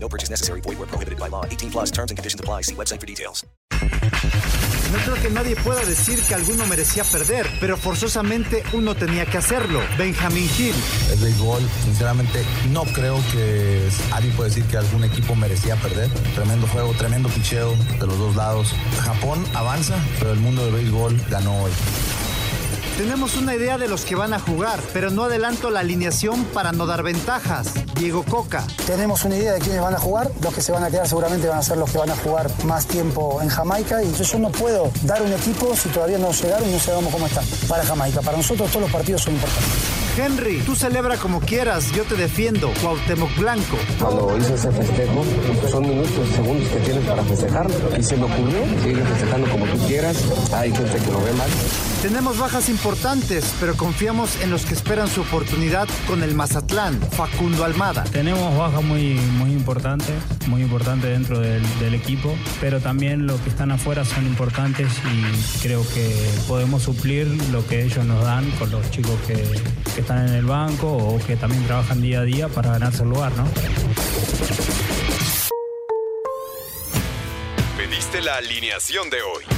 No purchase necessary. Void where prohibited by law. 18 plus terms and conditions apply. See website for details. No creo que nadie pueda decir que alguno merecía perder, pero forzosamente uno tenía que hacerlo. Benjamin Hill. El béisbol, sinceramente, no creo que alguien pueda decir que algún equipo merecía perder. Tremendo juego, tremendo picheo de los dos lados. Japón avanza, pero el mundo del béisbol ganó hoy. Tenemos una idea de los que van a jugar, pero no adelanto la alineación para no dar ventajas. Diego Coca. Tenemos una idea de quiénes van a jugar. Los que se van a quedar seguramente van a ser los que van a jugar más tiempo en Jamaica. Y yo no puedo dar un equipo si todavía no llegaron y no sabemos cómo están para Jamaica. Para nosotros todos los partidos son importantes. Henry, tú celebra como quieras, yo te defiendo. Cuauhtémoc Blanco. Cuando hice ese festejo, son minutos, segundos que tienes para festejar. Y se me ocurrió, sigue festejando como tú quieras. Hay gente que lo ve mal. Tenemos bajas importantes, pero confiamos en los que esperan su oportunidad con el Mazatlán, Facundo Almada. Tenemos bajas muy, muy importantes, muy importantes dentro del, del, equipo, pero también los que están afuera son importantes y creo que podemos suplir lo que ellos nos dan con los chicos que, que están en el banco o que también trabajan día a día para ganarse el lugar, ¿no? Pediste la alineación de hoy.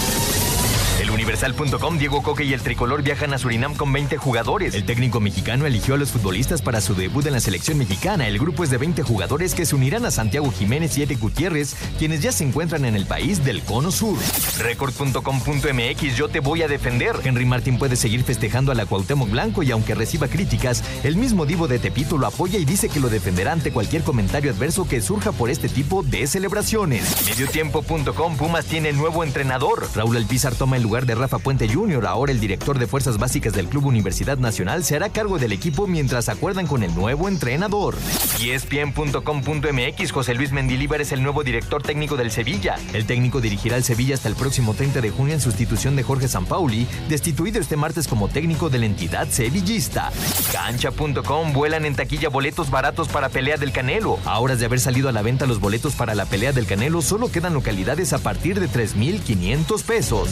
Universal.com, Diego Coque y el tricolor viajan a Surinam con 20 jugadores. El técnico mexicano eligió a los futbolistas para su debut en la selección mexicana. El grupo es de 20 jugadores que se unirán a Santiago Jiménez y Eric Gutiérrez, quienes ya se encuentran en el país del Cono Sur. Record.com.mx, yo te voy a defender. Henry Martin puede seguir festejando a la Cuauhtémoc Blanco y aunque reciba críticas, el mismo Divo de Tepito lo apoya y dice que lo defenderá ante cualquier comentario adverso que surja por este tipo de celebraciones. Mediotiempo.com, Pumas tiene nuevo entrenador. Raúl Alpizar toma el lugar de Rafa Puente Jr., ahora el director de Fuerzas Básicas del Club Universidad Nacional, se hará cargo del equipo mientras acuerdan con el nuevo entrenador. ESPN.com.mx, José Luis Mendilíbar es el nuevo director técnico del Sevilla. El técnico dirigirá al Sevilla hasta el próximo 30 de junio en sustitución de Jorge Sampaoli, destituido este martes como técnico de la entidad sevillista. Cancha.com, vuelan en taquilla boletos baratos para pelea del Canelo. A horas de haber salido a la venta los boletos para la pelea del Canelo, solo quedan localidades a partir de 3,500 pesos.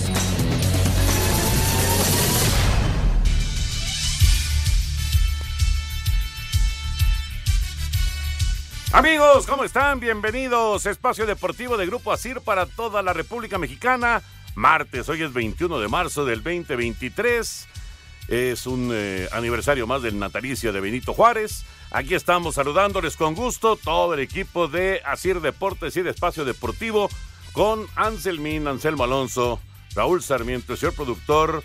Amigos, ¿cómo están? Bienvenidos. Espacio Deportivo de Grupo Asir para toda la República Mexicana. Martes, hoy es 21 de marzo del 2023. Es un eh, aniversario más del natalicio de Benito Juárez. Aquí estamos saludándoles con gusto todo el equipo de Asir Deportes y de Espacio Deportivo con Anselmín, Anselmo Alonso, Raúl Sarmiento, el señor productor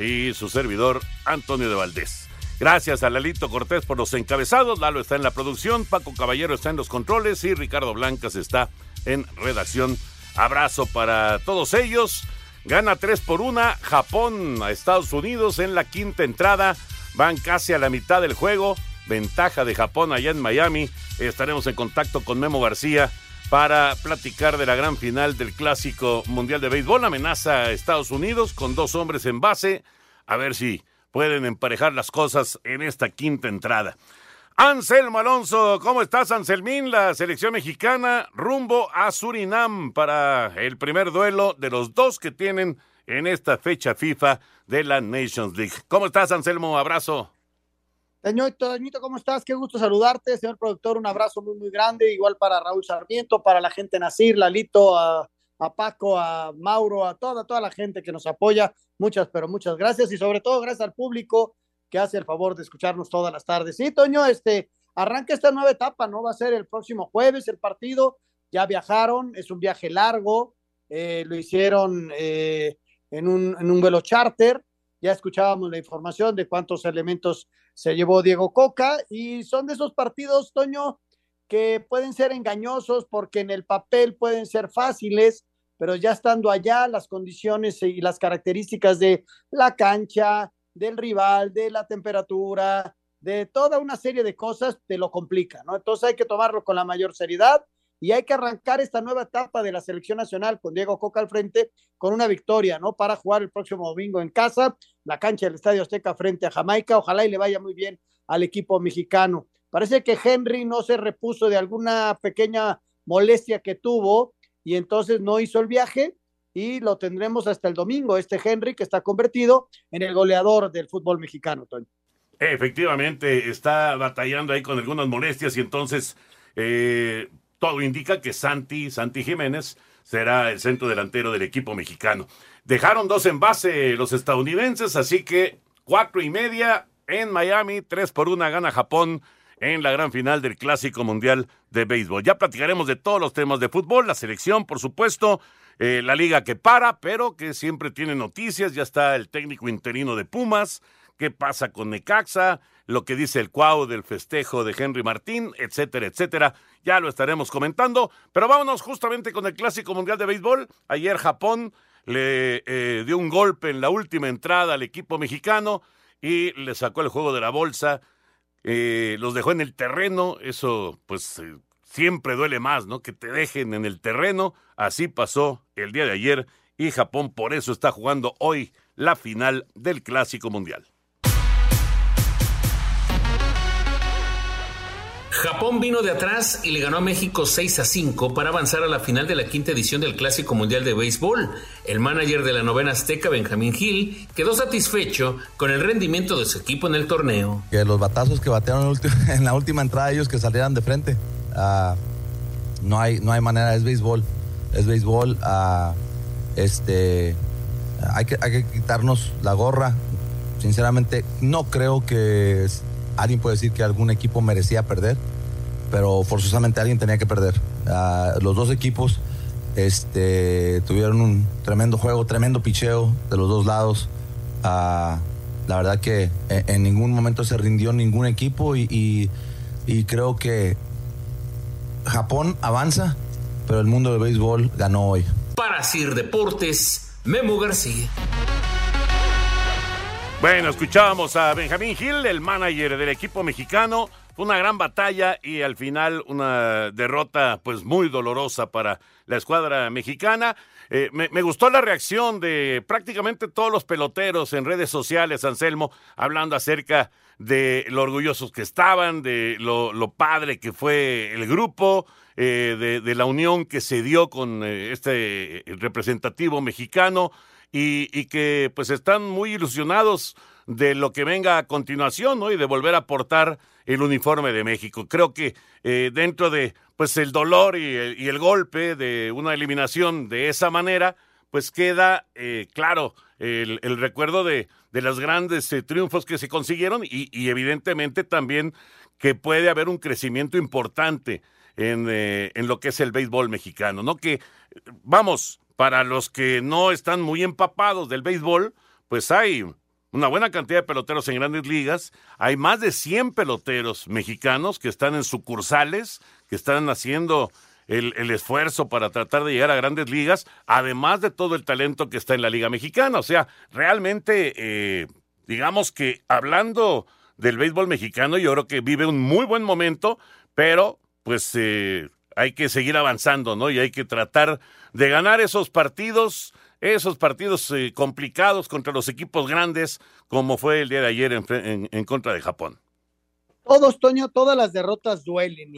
y su servidor Antonio de Valdés. Gracias a Lalito Cortés por los encabezados. Lalo está en la producción, Paco Caballero está en los controles y Ricardo Blancas está en redacción. Abrazo para todos ellos. Gana 3 por 1 Japón a Estados Unidos en la quinta entrada. Van casi a la mitad del juego. Ventaja de Japón allá en Miami. Estaremos en contacto con Memo García para platicar de la gran final del Clásico Mundial de Béisbol. Amenaza a Estados Unidos con dos hombres en base. A ver si pueden emparejar las cosas en esta quinta entrada. Anselmo Alonso, ¿cómo estás, Anselmín? La selección mexicana rumbo a Surinam para el primer duelo de los dos que tienen en esta fecha FIFA de la Nations League. ¿Cómo estás, Anselmo? Abrazo. Señorito, Toñito, ¿cómo estás? Qué gusto saludarte, señor productor. Un abrazo muy, muy grande, igual para Raúl Sarmiento, para la gente Nacir, Lalito, a, a Paco, a Mauro, a toda, toda la gente que nos apoya. Muchas, pero muchas gracias y sobre todo gracias al público que hace el favor de escucharnos todas las tardes. Sí, Toño, este, arranca esta nueva etapa, ¿no? Va a ser el próximo jueves el partido, ya viajaron, es un viaje largo, eh, lo hicieron eh, en, un, en un vuelo charter, ya escuchábamos la información de cuántos elementos se llevó Diego Coca y son de esos partidos, Toño, que pueden ser engañosos porque en el papel pueden ser fáciles, pero ya estando allá, las condiciones y las características de la cancha, del rival, de la temperatura, de toda una serie de cosas, te lo complica, ¿no? Entonces hay que tomarlo con la mayor seriedad y hay que arrancar esta nueva etapa de la selección nacional con Diego Coca al frente con una victoria, ¿no? Para jugar el próximo domingo en casa, la cancha del Estadio Azteca frente a Jamaica. Ojalá y le vaya muy bien al equipo mexicano. Parece que Henry no se repuso de alguna pequeña molestia que tuvo y entonces no hizo el viaje y lo tendremos hasta el domingo, este Henry que está convertido en el goleador del fútbol mexicano, Toño. Efectivamente, está batallando ahí con algunas molestias y entonces eh, todo indica que Santi, Santi Jiménez, será el centro delantero del equipo mexicano. Dejaron dos en base los estadounidenses, así que cuatro y media en Miami, tres por una gana Japón en la gran final del Clásico Mundial de Béisbol. Ya platicaremos de todos los temas de fútbol, la selección, por supuesto, eh, la liga que para, pero que siempre tiene noticias. Ya está el técnico interino de Pumas, qué pasa con Necaxa, lo que dice el Cuau del festejo de Henry Martín, etcétera, etcétera. Ya lo estaremos comentando, pero vámonos justamente con el Clásico Mundial de Béisbol. Ayer Japón le eh, dio un golpe en la última entrada al equipo mexicano y le sacó el juego de la bolsa, eh, los dejó en el terreno, eso pues eh, siempre duele más, ¿no? Que te dejen en el terreno, así pasó el día de ayer y Japón por eso está jugando hoy la final del Clásico Mundial. Japón vino de atrás y le ganó a México 6 a 5 para avanzar a la final de la quinta edición del Clásico Mundial de Béisbol. El manager de la novena azteca, Benjamín Gil, quedó satisfecho con el rendimiento de su equipo en el torneo. Que los batazos que batearon en la última entrada ellos que salieran de frente. Uh, no, hay, no hay manera, es béisbol. Es béisbol. Uh, este, hay, que, hay que quitarnos la gorra. Sinceramente, no creo que alguien puede decir que algún equipo merecía perder, pero forzosamente alguien tenía que perder. Uh, los dos equipos este, tuvieron un tremendo juego, tremendo picheo de los dos lados. Uh, la verdad que en, en, ningún momento se rindió ningún equipo y, y, y, creo que Japón avanza, pero el mundo del béisbol ganó hoy. Para Sir Deportes, Memo García. Bueno, escuchábamos a Benjamín Gil, el manager del equipo mexicano. Fue una gran batalla y al final una derrota pues muy dolorosa para la escuadra mexicana. Eh, me, gustó la reacción de prácticamente todos los peloteros en redes sociales, Anselmo, hablando acerca de lo orgullosos que estaban, de lo, padre que fue el grupo, eh, de, la unión que se dio con eh, este representativo mexicano y, que pues están muy ilusionados de lo que venga a continuación, ¿no? Y de volver a portar el uniforme de México. Creo que eh, dentro de pues el dolor y el, golpe de una eliminación de esa manera, pues queda eh, claro el, recuerdo de, de los grandes eh, triunfos que se consiguieron y, y, evidentemente también que puede haber un crecimiento importante en, eh, en lo que es el béisbol mexicano, ¿no? Que, vamos, para los que no están muy empapados del béisbol, pues hay una buena cantidad de peloteros en grandes ligas. Hay más de 100 peloteros mexicanos que están en sucursales, que están haciendo el, el, esfuerzo para tratar de llegar a grandes ligas, además de todo el talento que está en la Liga Mexicana. O sea, realmente, eh, digamos que hablando del béisbol mexicano, yo creo que vive un muy buen momento, pero pues eh, hay que seguir avanzando, ¿no? Y hay que tratar de ganar esos partidos, esos partidos eh, complicados contra los equipos grandes, como fue el día de ayer en, contra de Japón. Todos, Toño, todas las derrotas duelen,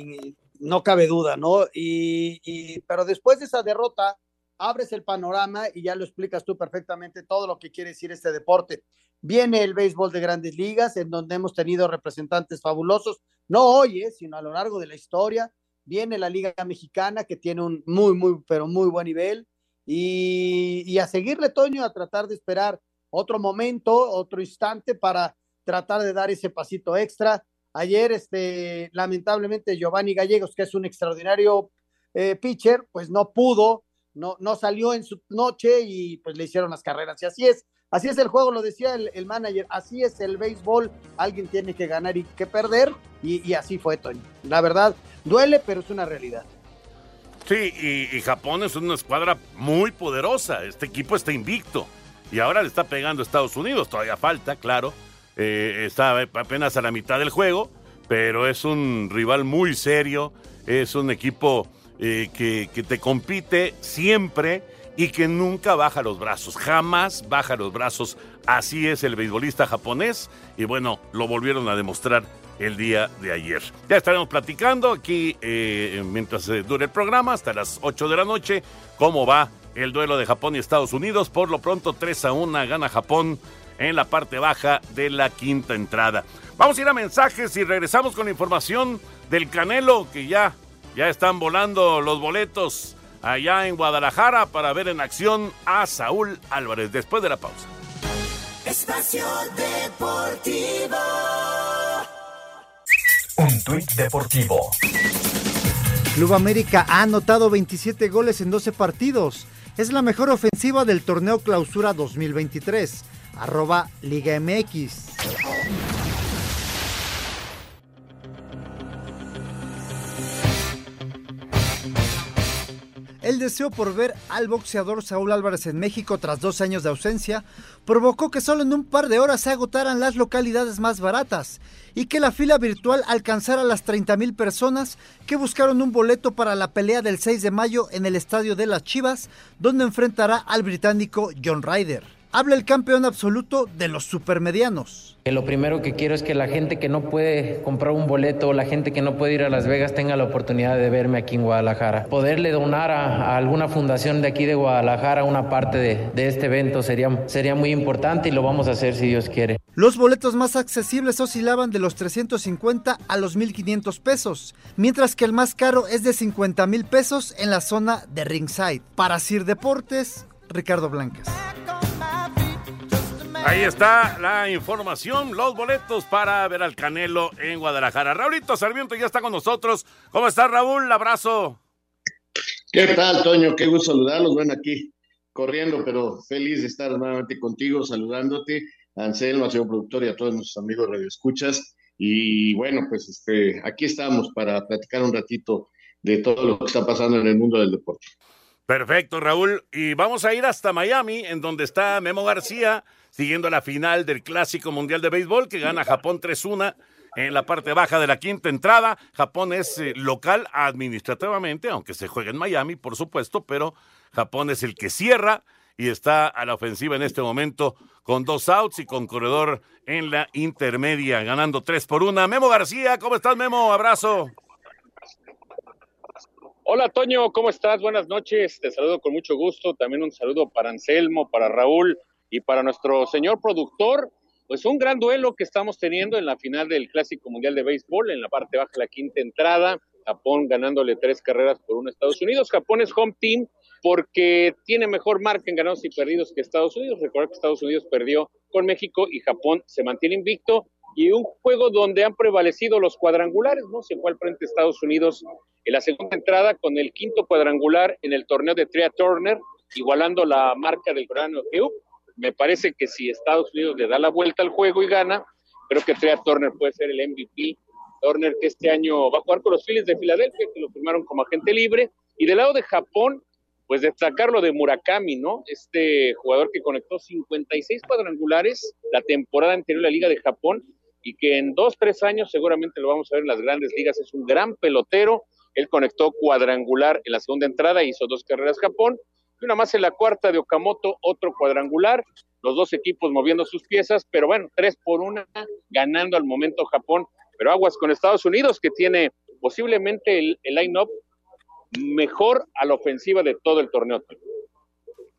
no cabe duda, ¿no? Y, pero después de esa derrota, abres el panorama y ya lo explicas tú perfectamente todo lo que quiere decir este deporte. Viene el béisbol de grandes ligas, en donde hemos tenido representantes fabulosos, no hoy, eh, sino a lo largo de la historia viene la Liga Mexicana que tiene un muy, muy, pero muy buen nivel y, a seguirle, Toño, a tratar de esperar otro momento, otro instante para tratar de dar ese pasito extra. Ayer, este, lamentablemente, Giovanni Gallegos, que es un extraordinario eh, pitcher, pues no pudo, no, no salió en su noche y pues le hicieron las carreras. Y así es, así es el juego, lo decía el, manager, así es el béisbol, alguien tiene que ganar y que perder, y, y así fue, Toño. La verdad, duele, pero es una realidad. Sí, y, Japón es una escuadra muy poderosa. Este equipo está invicto. Y ahora le está pegando a Estados Unidos. Todavía falta, claro. Eh, está apenas a la mitad del juego. Pero es un rival muy serio. Es un equipo eh, que te compite siempre y que nunca baja los brazos. Jamás baja los brazos. Así es el beisbolista japonés. Y bueno, lo volvieron a demostrar el día de ayer. Ya estaremos platicando aquí eh, mientras eh, dure el programa hasta las 8 de la noche cómo va el duelo de Japón y Estados Unidos. Por lo pronto 3 a 1 gana Japón en la parte baja de la quinta entrada. Vamos a ir a mensajes y regresamos con la información del Canelo que ya, ya están volando los boletos allá en Guadalajara para ver en acción a Saúl Álvarez después de la pausa. Espacio Deportivo. Un tuit deportivo. Club América ha anotado 27 goles en 12 partidos. Es la mejor ofensiva del torneo Clausura 2023. Arroba Liga MX. El deseo por ver al boxeador Saúl Álvarez en México tras dos años de ausencia provocó que solo en un par de horas se agotaran las localidades más baratas y que la fila virtual alcanzara las 30 mil personas que buscaron un boleto para la pelea del 6 de mayo en el Estadio de las Chivas, donde enfrentará al británico John Ryder. Habla el campeón absoluto de los supermedianos. Lo primero que quiero es que la gente que no puede comprar un boleto, la gente que no puede ir a Las Vegas tenga la oportunidad de verme aquí en Guadalajara. Poderle donar a, a alguna fundación de aquí de Guadalajara una parte de, de, este evento sería, sería muy importante y lo vamos a hacer si Dios quiere. Los boletos más accesibles oscilaban de los 350 a los 1.500 pesos, mientras que el más caro es de 50 mil pesos en la zona de Ringside. Para Sir Deportes, Ricardo Blancas. Ahí está la información, los boletos para ver al Canelo en Guadalajara. Raulito Sarmiento ya está con nosotros. ¿Cómo estás, Raúl? Abrazo. ¿Qué tal, Toño? Qué gusto saludarlos. Bueno, aquí corriendo, pero feliz de estar nuevamente contigo, saludándote, Anselmo, señor productor y a todos nuestros amigos radioescuchas. Y bueno, pues este, aquí estamos para platicar un ratito de todo lo que está pasando en el mundo del deporte. Perfecto, Raúl. Y vamos a ir hasta Miami, en donde está Memo García siguiendo la final del Clásico Mundial de Béisbol que gana Japón 3-1 en la parte baja de la quinta entrada. Japón es eh, local administrativamente, aunque se juega en Miami, por supuesto, pero Japón es el que cierra y está a la ofensiva en este momento con dos outs y con corredor en la intermedia, ganando tres por una. Memo García, ¿cómo estás, Memo? Abrazo. Hola, Toño, ¿cómo estás? Buenas noches. Te saludo con mucho gusto. También un saludo para Anselmo, para Raúl y para nuestro señor productor, pues un gran duelo que estamos teniendo en la final del Clásico Mundial de Béisbol, en la parte baja, la quinta entrada, Japón ganándole tres carreras por uno a Estados Unidos. Japón es home team porque tiene mejor marca en ganados y perdidos que Estados Unidos. Recuerda que Estados Unidos perdió con México y Japón se mantiene invicto. Y un juego donde han prevalecido los cuadrangulares, ¿no? Se fue al frente Estados Unidos en la segunda entrada con el quinto cuadrangular en el torneo de Tria Turner, igualando la marca del coreano Hugh me parece que si Estados Unidos le da la vuelta al juego y gana, creo que Trea Turner puede ser el MVP. Turner que este año va a jugar con los Phillies de Filadelfia, que lo firmaron como agente libre. Y del lado de Japón, pues destacar lo de Murakami, ¿no? Este jugador que conectó 56 cuadrangulares la temporada anterior en la Liga de Japón y que en dos, tres años seguramente lo vamos a ver en las grandes ligas. Es un gran pelotero. Él conectó cuadrangular en la segunda entrada, hizo dos carreras Japón una más en la cuarta de Okamoto, otro cuadrangular, los dos equipos moviendo sus piezas, pero bueno, tres por una, ganando al momento Japón, pero aguas con Estados Unidos, que tiene posiblemente el, el line-up mejor a la ofensiva de todo el torneo.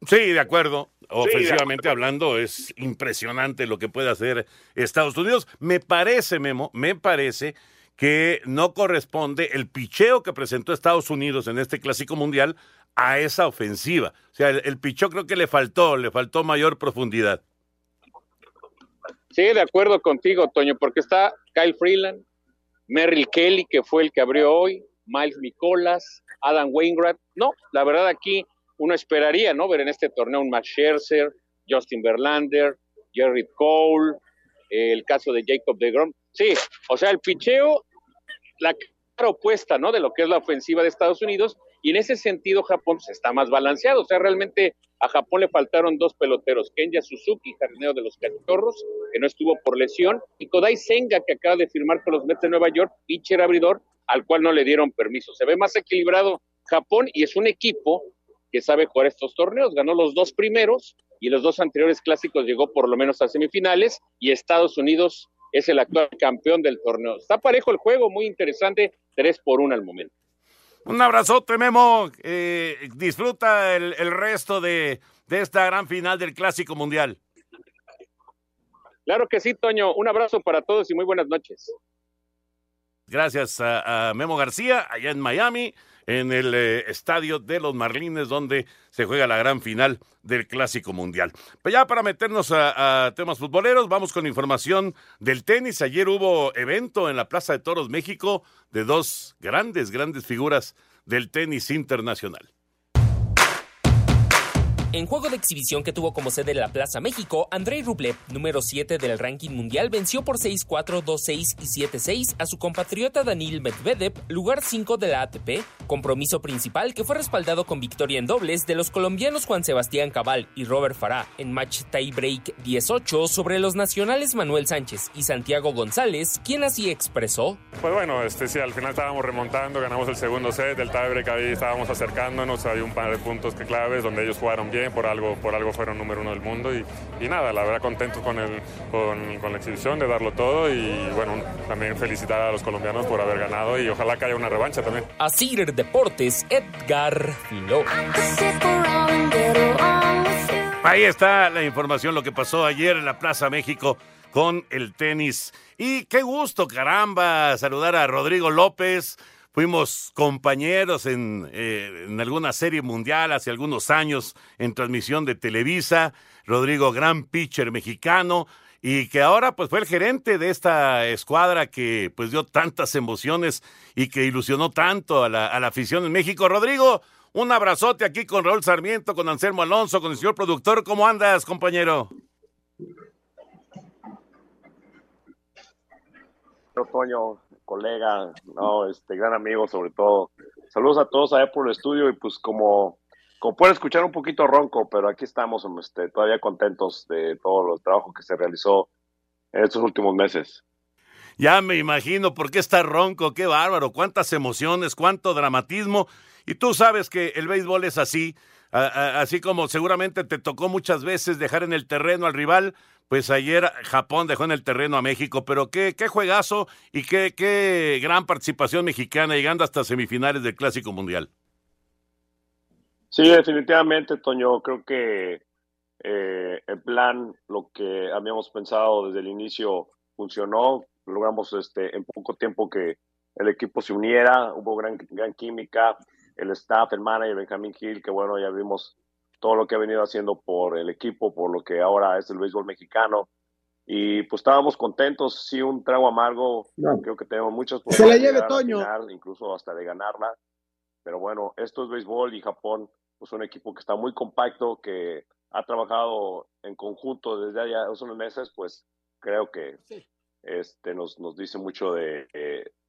Sí, de acuerdo. Ofensivamente hablando, es impresionante lo que puede hacer Estados Unidos. Me parece, Memo, me parece que no corresponde el picheo que presentó Estados Unidos en este clásico mundial a esa ofensiva. O sea, el, el pichó creo que le faltó, le faltó mayor profundidad. Sí, de acuerdo contigo, Toño, porque está Kyle Freeland, Merrill Kelly, que fue el que abrió hoy, Miles Nicolas, Adam Wainwright. No, la verdad aquí uno esperaría, ¿no? Ver en este torneo un Max Scherzer, Justin Verlander, Jerry Cole, el caso de Jacob de Grom. Sí, o sea, el picheo, la cara opuesta, ¿no? De lo que es la ofensiva de Estados Unidos, y en ese sentido Japón pues, está más balanceado. O sea, realmente a Japón le faltaron dos peloteros, Kenya Suzuki, jardinero de los Cachorros, que no estuvo por lesión, y Kodai Senga, que acaba de firmar con los Mets de Nueva York, pitcher abridor, al cual no le dieron permiso. Se ve más equilibrado Japón y es un equipo que sabe jugar estos torneos. Ganó los dos primeros y los dos anteriores clásicos llegó por lo menos a semifinales y Estados Unidos es el actual campeón del torneo. Está parejo el juego, muy interesante, tres por uno al momento. Un abrazote, Memo. Eh, disfruta el, resto de, esta gran final del Clásico Mundial. Claro que sí, Toño. Un abrazo para todos y muy buenas noches. Gracias a Memo García, allá en Miami en el eh, estadio de los Marlines, donde se juega la gran final del Clásico Mundial. Pero ya para meternos a, temas futboleros, vamos con información del tenis. Ayer hubo evento en la Plaza de Toros México de dos grandes, grandes figuras del tenis internacional. En juego de exhibición que tuvo como sede la Plaza México, Andrei Rublev, número 7 del ranking mundial, venció por 6-4, 2-6 y 7-6 a su compatriota Danil Medvedev, lugar 5 de la ATP, compromiso principal que fue respaldado con victoria en dobles de los colombianos Juan Sebastián Cabal y Robert Farah en match tiebreak 18 sobre los nacionales Manuel Sánchez y Santiago González, quien así expresó. Pues bueno, este sí, al final estábamos remontando, ganamos el segundo set, del tiebreak ahí estábamos acercándonos, hay un par de puntos que claves donde ellos jugaron bien por algo, por algo fueron número uno del mundo y, y nada, la verdad contento con, el, con, con, la exhibición, de darlo todo y bueno, también felicitar a los colombianos por haber ganado y ojalá que haya una revancha también. Así Deportes, Edgar Ahí está la información, lo que pasó ayer en la Plaza México con el tenis. Y qué gusto, caramba, saludar a Rodrigo López, Fuimos compañeros en, eh, en, alguna serie mundial hace algunos años en transmisión de Televisa. Rodrigo, gran pitcher mexicano y que ahora pues fue el gerente de esta escuadra que pues dio tantas emociones y que ilusionó tanto a la, a la afición en México. Rodrigo, un abrazote aquí con Raúl Sarmiento, con Anselmo Alonso, con el señor productor. ¿Cómo andas, compañero? Toño, colega, no, este gran amigo sobre todo. Saludos a todos allá por el estudio y pues como, como pueden escuchar un poquito ronco, pero aquí estamos este, todavía contentos de todo el trabajo que se realizó en estos últimos meses. Ya me imagino por qué está ronco, qué bárbaro, cuántas emociones, cuánto dramatismo. Y tú sabes que el béisbol es así, así como seguramente te tocó muchas veces dejar en el terreno al rival, pues ayer Japón dejó en el terreno a México, pero qué, qué juegazo y qué, qué gran participación mexicana llegando hasta semifinales del Clásico Mundial. Sí, definitivamente, Toño, creo que eh, el plan, lo que habíamos pensado desde el inicio, funcionó. Logramos este, en poco tiempo que el equipo se uniera, hubo gran, gran química, el staff, el manager Benjamín Gil, que bueno, ya vimos todo lo que ha venido haciendo por el equipo, por lo que ahora es el béisbol mexicano. Y pues estábamos contentos, sí, un trago amargo, creo que tenemos muchas posibilidades. Se la lleve Toño. incluso hasta de ganarla. Pero bueno, esto es béisbol y Japón, pues un equipo que está muy compacto, que ha trabajado en conjunto desde allá hace unos meses, pues creo que este, nos, nos dice mucho de,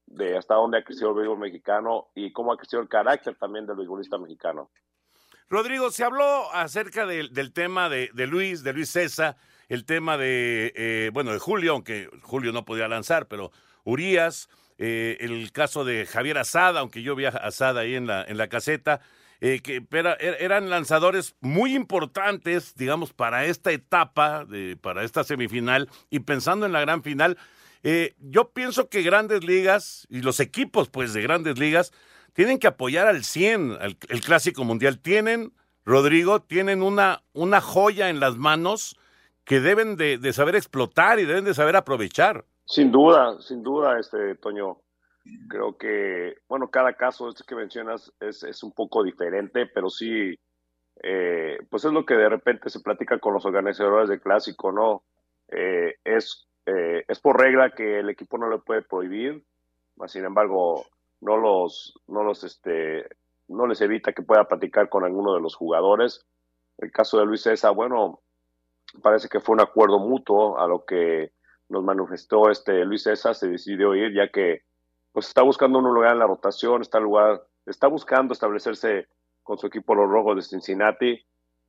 de hasta dónde ha crecido el béisbol mexicano y cómo ha crecido el carácter también del béisbolista mexicano. Rodrigo, se habló acerca del tema de, Luis, de Luis César, el tema de, eh, bueno, de Julio, aunque Julio no podía lanzar, pero Urias, eh, el caso de Javier Asada, aunque yo vi a Asada ahí en la, en la caseta, eh, que er, eran lanzadores muy importantes, digamos, para esta etapa, de, para esta semifinal, y pensando en la gran final, yo pienso que grandes ligas y los equipos, pues, de grandes ligas, tienen que apoyar al 100 el Clásico Mundial. Tienen, Rodrigo, tienen una, una joya en las manos que deben de, saber explotar y deben de saber aprovechar. Sin duda, sin duda, este Toño. Creo que, bueno, cada caso este que mencionas es, es un poco diferente, pero sí, eh, pues es lo que de repente se platica con los organizadores de clásico, ¿no? Eh, es, eh, es por regla que el equipo no le puede prohibir, sin embargo, no los, no los, este, no les evita que pueda platicar con alguno de los jugadores. El caso de Luis César, bueno, parece que fue un acuerdo mutuo a lo que nos manifestó este Luis César, se decidió ir ya que pues está buscando un lugar en la rotación, está lugar, está buscando establecerse con su equipo los rojos de Cincinnati.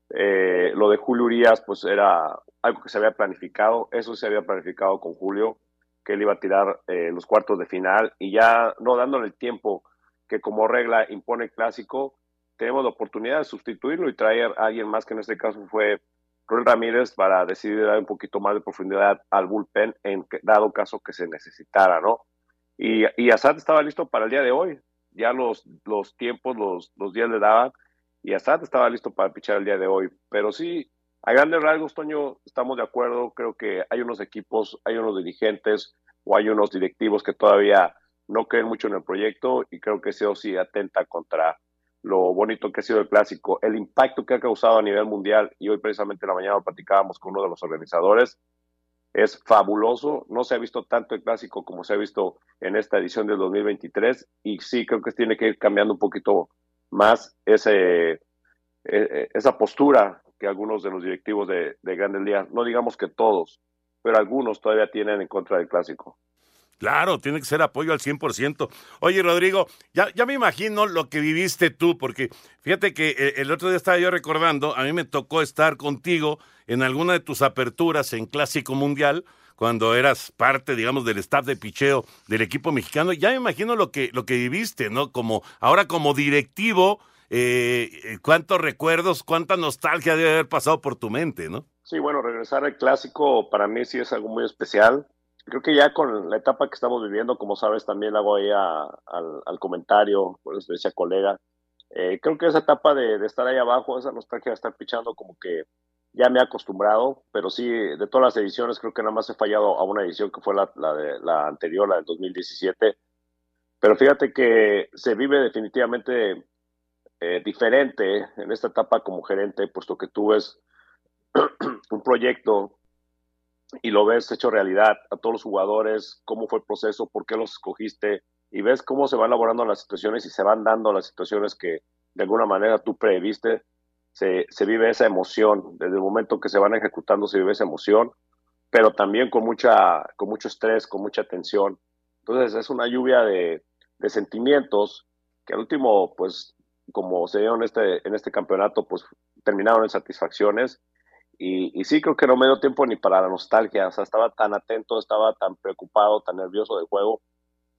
Eh, lo de Julio Urias, pues era algo que se había planificado, eso se había planificado con Julio, que él iba a tirar eh, los cuartos de final y ya no dándole el tiempo que como regla impone el clásico, tenemos la oportunidad de sustituirlo y traer a alguien más que en este caso fue Roel Ramírez para decidir dar un poquito más de profundidad al bullpen en dado caso que se necesitara, ¿no? Y, y Assad estaba listo para el día de hoy, ya los, los tiempos, los, los días le daban, y Assad estaba listo para pichar el día de hoy, pero sí, a grandes rasgos, Toño, estamos de acuerdo, creo que hay unos equipos, hay unos dirigentes o hay unos directivos que todavía no creen mucho en el proyecto y creo que eso sí atenta contra lo bonito que ha sido el clásico, el impacto que ha causado a nivel mundial, y hoy precisamente en la mañana platicábamos con uno de los organizadores, es fabuloso, no se ha visto tanto el clásico como se ha visto en esta edición del 2023, y sí creo que tiene que ir cambiando un poquito más ese, e, e, esa postura que algunos de los directivos de, de Grandes Ligas, no digamos que todos, pero algunos todavía tienen en contra del clásico. Claro, tiene que ser apoyo al 100%. Oye, Rodrigo, ya, ya me imagino lo que viviste tú, porque fíjate que eh, el otro día estaba yo recordando, a mí me tocó estar contigo en alguna de tus aperturas en Clásico Mundial, cuando eras parte, digamos, del staff de picheo del equipo mexicano. Ya me imagino lo que, lo que viviste, ¿no? Como, ahora como directivo, eh, eh, cuántos recuerdos, cuánta nostalgia debe haber pasado por tu mente, ¿no? Sí, bueno, regresar al clásico para mí sí es algo muy especial creo que ya con la etapa que estamos viviendo, como sabes, también hago ahí al, comentario, por eso decía colega, eh, creo que esa etapa de, estar ahí abajo, esa nostalgia de estar pichando, como que ya me he acostumbrado, pero sí, de todas las ediciones, creo que nada más he fallado a una edición que fue la, de, la anterior, la del 2017. Pero fíjate que se vive definitivamente eh, diferente en esta etapa como gerente, puesto que tú ves un proyecto y lo ves hecho realidad a todos los jugadores, cómo fue el proceso, por qué los escogiste, y ves cómo se van elaborando las situaciones y se van dando las situaciones que de alguna manera tú previste, se, se vive esa emoción, desde el momento que se van ejecutando se vive esa emoción, pero también con, mucha, con mucho estrés, con mucha tensión. Entonces es una lluvia de, de sentimientos que al último, pues como se dio en este, en este campeonato, pues terminaron en satisfacciones y, sí, creo que no me dio tiempo ni para la nostalgia. O sea, estaba tan atento, estaba tan preocupado, tan nervioso del juego,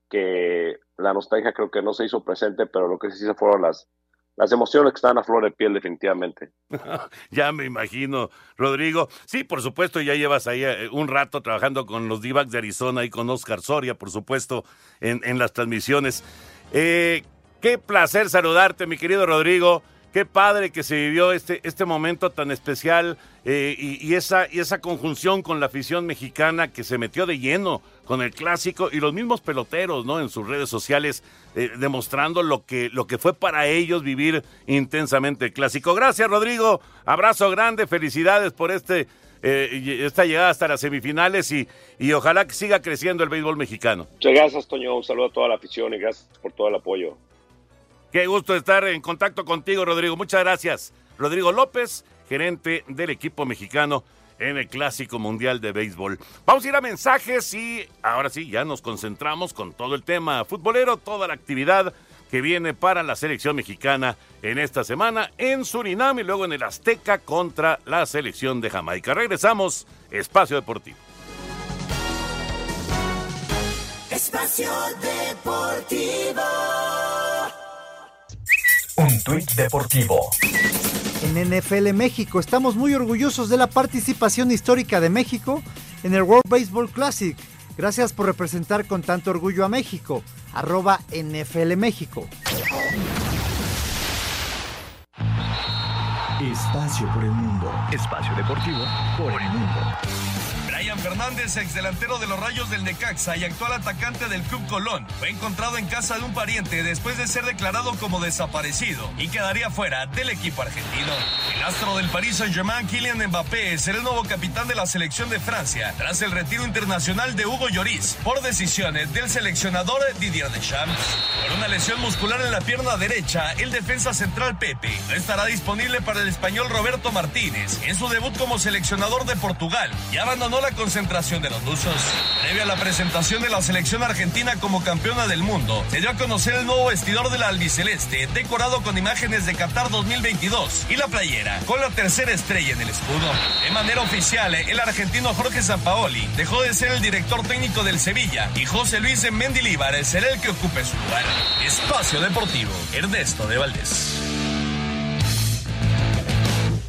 que la nostalgia creo que no se hizo presente, pero lo que sí se fueron las, las emociones que están a flor de piel, definitivamente. ya me imagino, Rodrigo. Sí, por supuesto, ya llevas ahí eh, un rato trabajando con los d de Arizona y con Oscar Soria, por supuesto, en, en las transmisiones. Eh, qué placer saludarte, mi querido Rodrigo. Qué padre que se vivió este, este momento tan especial eh, y, esa, y esa conjunción con la afición mexicana que se metió de lleno con el clásico y los mismos peloteros, ¿no? En sus redes sociales eh, demostrando lo que, lo que fue para ellos vivir intensamente el clásico. Gracias, Rodrigo. Abrazo grande, felicidades por este, eh, esta llegada hasta las semifinales y, y ojalá que siga creciendo el béisbol mexicano. Muchas gracias, Toño. Un saludo a toda la afición y gracias por todo el apoyo. Qué gusto estar en contacto contigo, Rodrigo. Muchas gracias. Rodrigo López, gerente del equipo mexicano en el Clásico Mundial de Béisbol. Vamos a ir a mensajes y ahora sí, ya nos concentramos con todo el tema futbolero, toda la actividad que viene para la selección mexicana en esta semana en Surinam y luego en el Azteca contra la selección de Jamaica. Regresamos, Espacio Deportivo. Espacio Deportivo. Un tuit deportivo. En NFL México estamos muy orgullosos de la participación histórica de México en el World Baseball Classic. Gracias por representar con tanto orgullo a México. Arroba NFL México. Espacio por el mundo. Espacio deportivo por el mundo. Fernández, ex delantero de los Rayos del Necaxa y actual atacante del Club Colón, fue encontrado en casa de un pariente después de ser declarado como desaparecido y quedaría fuera del equipo argentino. El astro del Paris Saint-Germain, Kylian Mbappé, será el nuevo capitán de la selección de Francia tras el retiro internacional de Hugo Lloris por decisiones del seleccionador Didier Deschamps. Por una lesión muscular en la pierna derecha, el defensa central Pepe no estará disponible para el español Roberto Martínez en su debut como seleccionador de Portugal y abandonó la concentración de los lusos. Previo a la presentación de la selección argentina como campeona del mundo, se dio a conocer el nuevo vestidor de la albiceleste, decorado con imágenes de Qatar 2022 y la playera con la tercera estrella en el escudo. De manera oficial, el argentino Jorge Sampaoli dejó de ser el director técnico del Sevilla y José Luis Mendilíbar será el que ocupe su lugar. Espacio Deportivo, Ernesto de Valdés.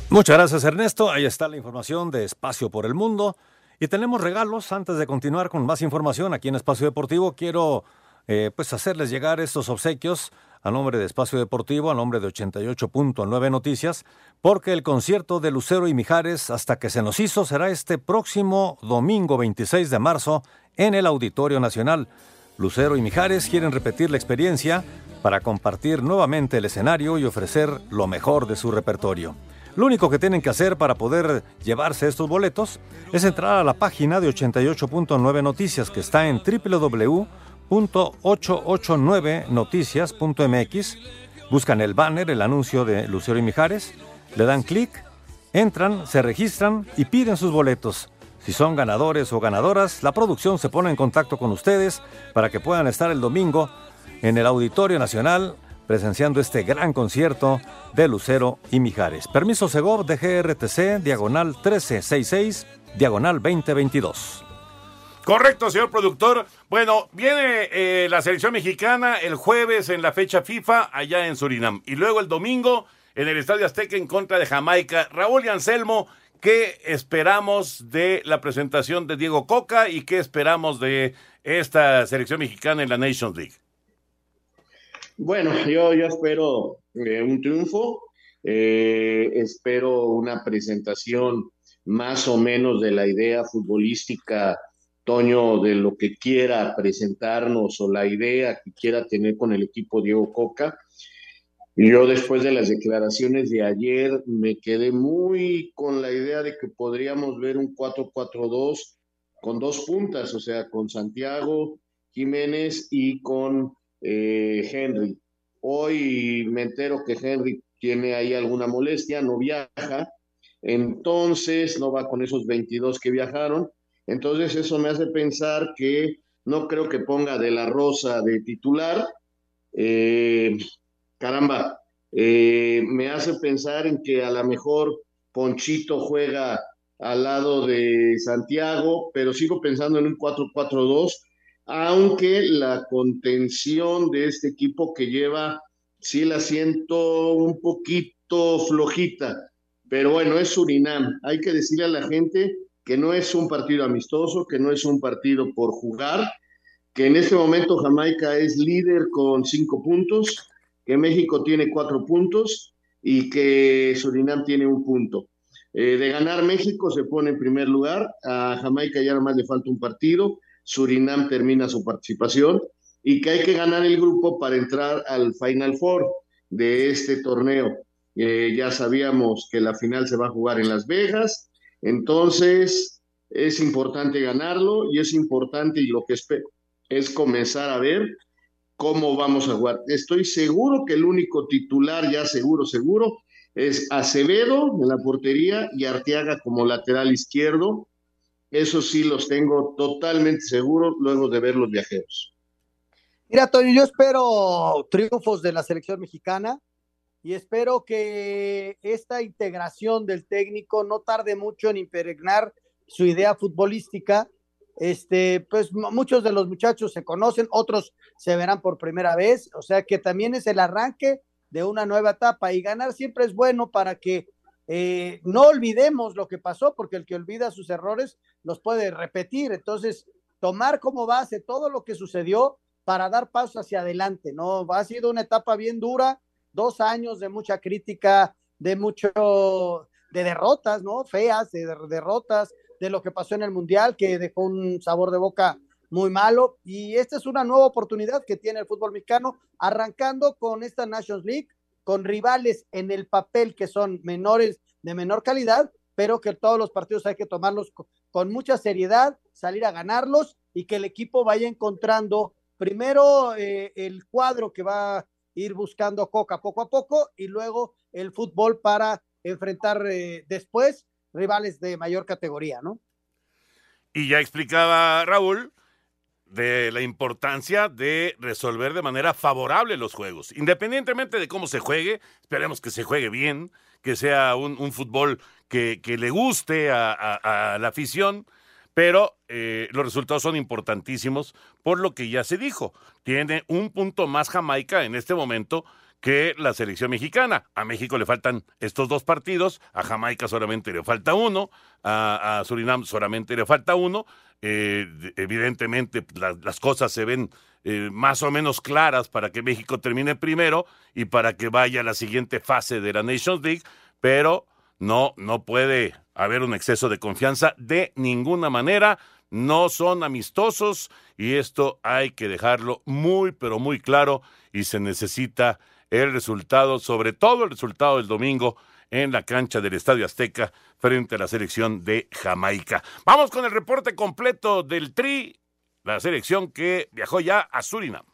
Muchas gracias Ernesto. Ahí está la información de Espacio por el Mundo. Y tenemos regalos. Antes de continuar con más información aquí en Espacio Deportivo, quiero eh, pues hacerles llegar estos obsequios a nombre de Espacio Deportivo, a nombre de 88.9 Noticias, porque el concierto de Lucero y Mijares hasta que se nos hizo será este próximo domingo 26 de marzo en el Auditorio Nacional. Lucero y Mijares quieren repetir la experiencia para compartir nuevamente el escenario y ofrecer lo mejor de su repertorio. Lo único que tienen que hacer para poder llevarse estos boletos es entrar a la página de 88.9 Noticias que está en www.889noticias.mx. Buscan el banner, el anuncio de Lucero y Mijares, le dan clic, entran, se registran y piden sus boletos. Si son ganadores o ganadoras, la producción se pone en contacto con ustedes para que puedan estar el domingo en el Auditorio Nacional presenciando este gran concierto de Lucero y Mijares. Permiso Segov de GRTC, diagonal 1366, diagonal 2022. Correcto, señor productor. Bueno, viene eh, la selección mexicana el jueves en la fecha FIFA allá en Surinam. Y luego el domingo en el Estadio Azteca en contra de Jamaica. Raúl y Anselmo, ¿qué esperamos de la presentación de Diego Coca y qué esperamos de esta selección mexicana en la Nations League? Bueno, yo, espero eh, un triunfo, eh, espero una presentación más o menos de la idea futbolística, Toño, de lo que quiera presentarnos o la idea que quiera tener con el equipo Diego Coca. Yo después de las declaraciones de ayer me quedé muy con la idea de que podríamos ver un 4-4-2 con dos puntas, o sea, con Santiago Jiménez y con eh, Henry. Hoy me entero que Henry tiene ahí alguna molestia, no viaja, entonces no va con esos 22 que viajaron. Entonces eso me hace pensar que no creo que ponga de la Rosa de titular. Eh, caramba, eh, me hace pensar en que a lo mejor Ponchito juega al lado de Santiago, pero sigo pensando en un 4-4-2 aunque la contención de este equipo que lleva, sí la siento un poquito flojita, pero bueno, es Surinam. Hay que decirle a la gente que no es un partido amistoso, que no es un partido por jugar, que en este momento Jamaica es líder con cinco puntos, que México tiene cuatro puntos y que Surinam tiene un punto. Eh, de ganar México se pone en primer lugar, a Jamaica ya nada más le falta un partido, Surinam termina su participación y que hay que ganar el grupo para entrar al Final Four de este torneo. Eh, ya sabíamos que la final se va a jugar en Las Vegas, entonces es importante ganarlo y es importante y lo que espero es comenzar a ver cómo vamos a jugar. Estoy seguro que el único titular, ya seguro, seguro, es Acevedo en la portería y Arteaga como lateral izquierdo eso sí los tengo totalmente seguros luego de ver los viajeros. Mira, Toño, yo espero triunfos de la selección mexicana y espero que esta integración del técnico no tarde mucho en impregnar su idea futbolística. Este, pues muchos de los muchachos se conocen, otros se verán por primera vez, o sea que también es el arranque de una nueva etapa y ganar siempre es bueno para que eh, no olvidemos lo que pasó, porque el que olvida sus errores los puede repetir. Entonces, tomar como base todo lo que sucedió para dar paso hacia adelante, ¿no? Ha sido una etapa bien dura, dos años de mucha crítica, de mucho, de derrotas, ¿no? Feas, de derrotas, de lo que pasó en el Mundial, que dejó un sabor de boca muy malo. Y esta es una nueva oportunidad que tiene el fútbol mexicano, arrancando con esta Nations League, con rivales en el papel que son menores, de menor calidad, pero que todos los partidos hay que tomarlos con, mucha seriedad, salir a ganarlos y que el equipo vaya encontrando primero eh, el cuadro que va a ir buscando Coca poco a poco y luego el fútbol para enfrentar eh, después rivales de mayor categoría, ¿no? Y ya explicaba Raúl de la importancia de resolver de manera favorable los juegos. Independientemente de cómo se juegue, esperemos que se juegue bien, que sea un, un fútbol que, que, le guste a, a, la afición, pero eh, los resultados son importantísimos por lo que ya se dijo. Tiene un punto más Jamaica en este momento que la selección mexicana. A México le faltan estos dos partidos, a Jamaica solamente le falta uno, a, Surinam solamente le falta uno. Eh, evidentemente la, las cosas se ven eh, más o menos claras para que México termine primero y para que vaya a la siguiente fase de la Nations League, pero no, no puede haber un exceso de confianza de ninguna manera. No son amistosos y esto hay que dejarlo muy, pero muy claro y se necesita el resultado, sobre todo el resultado del domingo en la cancha del Estadio Azteca frente a la selección de Jamaica. Vamos con el reporte completo del Tri, la selección que viajó ya a Surinam.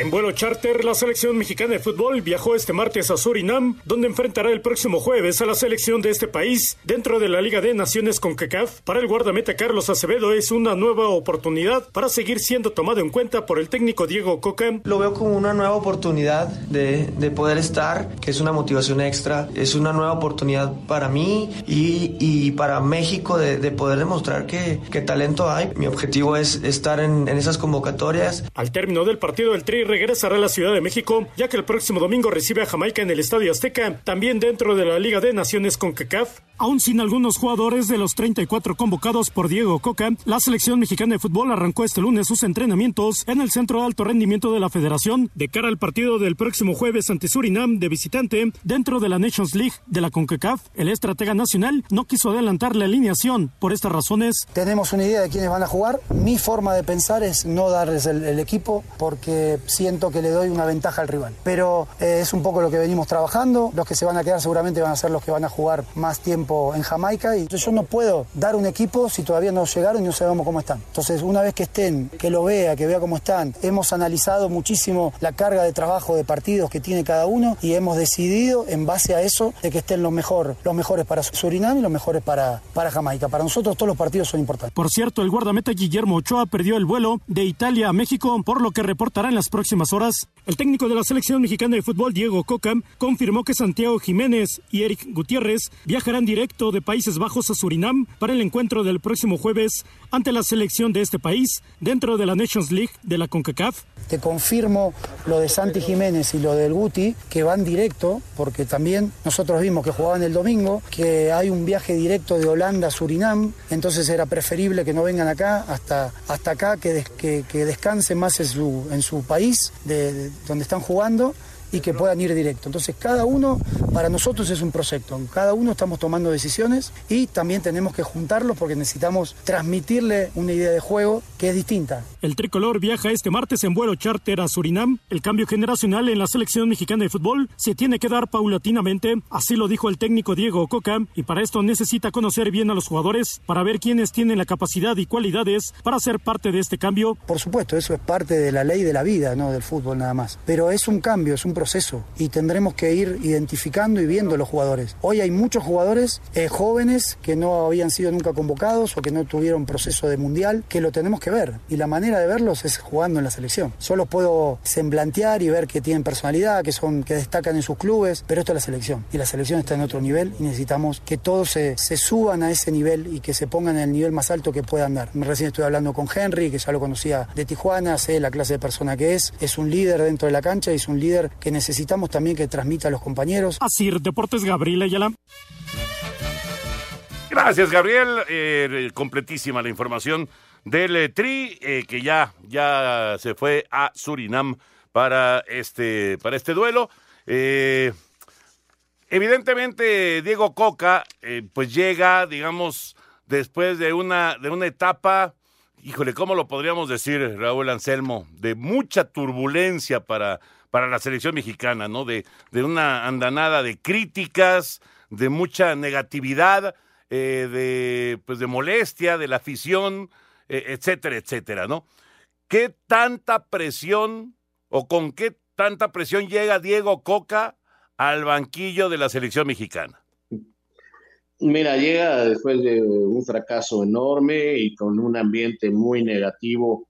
En vuelo charter, la selección mexicana de fútbol viajó este martes a Surinam, donde enfrentará el próximo jueves a la selección de este país dentro de la Liga de Naciones con CACAF. Para el guardameta Carlos Acevedo es una nueva oportunidad para seguir siendo tomado en cuenta por el técnico Diego Coca. Lo veo como una nueva oportunidad de, de poder estar, que es una motivación extra, es una nueva oportunidad para mí y, y para México de, de, poder demostrar que, que, talento hay. Mi objetivo es estar en, en esas convocatorias. Al término del partido del Tri regresará a la Ciudad de México, ya que el próximo domingo recibe a Jamaica en el Estadio Azteca, también dentro de la Liga de Naciones con CACAF. Aún sin algunos jugadores de los 34 convocados por Diego Coca, la selección mexicana de fútbol arrancó este lunes sus entrenamientos en el Centro de Alto Rendimiento de la Federación de cara al partido del próximo jueves ante Surinam de visitante dentro de la Nations League de la CONCACAF. El estratega nacional no quiso adelantar la alineación por estas razones. Tenemos una idea de quiénes van a jugar. Mi forma de pensar es no darles el, el equipo porque siento que le doy una ventaja al rival. Pero eh, es un poco lo que venimos trabajando. Los que se van a quedar seguramente van a ser los que van a jugar más tiempo en Jamaica y yo no puedo dar un equipo si todavía no llegaron y no sabemos cómo están. Entonces, una vez que estén, que lo vea, que vea cómo están, hemos analizado muchísimo la carga de trabajo de partidos que tiene cada uno y hemos decidido en base a eso de que estén los, mejor, los mejores para Surinam y los mejores para, para Jamaica. Para nosotros todos los partidos son importantes. Por cierto, el guardameta Guillermo Ochoa perdió el vuelo de Italia a México, por lo que reportará en las próximas horas. El técnico de la selección mexicana de fútbol, Diego Coca, confirmó que Santiago Jiménez y Eric Gutiérrez viajarán directo de Países Bajos a Surinam para el encuentro del próximo jueves ante la selección de este país dentro de la Nations League de la CONCACAF. Te confirmo lo de Santi Jiménez y lo del Guti, que van directo, porque también nosotros vimos que jugaban el domingo, que hay un viaje directo de Holanda a Surinam, entonces era preferible que no vengan acá, hasta, hasta acá, que, que, que descansen más en su, en su país, de, de donde están jugando y que puedan ir directo. Entonces cada uno para nosotros es un proyecto, cada uno estamos tomando decisiones y también tenemos que juntarlos porque necesitamos transmitirle una idea de juego que es distinta. El tricolor viaja este martes en vuelo charter a Surinam. El cambio generacional en la selección mexicana de fútbol se tiene que dar paulatinamente, así lo dijo el técnico Diego Coca, y para esto necesita conocer bien a los jugadores para ver quiénes tienen la capacidad y cualidades para ser parte de este cambio. Por supuesto, eso es parte de la ley de la vida, no del fútbol nada más. Pero es un cambio, es un proceso y tendremos que ir identificando y viendo los jugadores. Hoy hay muchos jugadores eh, jóvenes que no habían sido nunca convocados o que no tuvieron proceso de mundial, que lo tenemos que ver y la manera de verlos es jugando en la selección. Solo puedo semblantear y ver que tienen personalidad, que son que destacan en sus clubes, pero esto es la selección y la selección está en otro nivel y necesitamos que todos se, suban a ese nivel y que se pongan en el nivel más alto que puedan dar. Recién estoy hablando con Henry, que ya lo conocía de Tijuana, sé la clase de persona que es, es un líder dentro de la cancha y es un líder que necesitamos también que transmita a los compañeros. Así, Deportes Gabriel Ayala. Gracias, Gabriel. Eh, completísima la información del eh, Tri, eh, que ya, ya se fue a Surinam para este, para este duelo. Eh, evidentemente Diego Coca, eh, pues llega, digamos, después de una, de una etapa, híjole, ¿cómo lo podríamos decir, Raúl Anselmo? De mucha turbulencia para, para la selección mexicana, ¿no? De, de una andanada de críticas, de mucha negatividad, eh, de, pues de molestia, de la afición, eh, etcétera, etcétera, ¿no? ¿Qué tanta presión o con qué tanta presión llega Diego Coca al banquillo de la selección mexicana? Mira, llega después de un fracaso enorme y con un ambiente muy negativo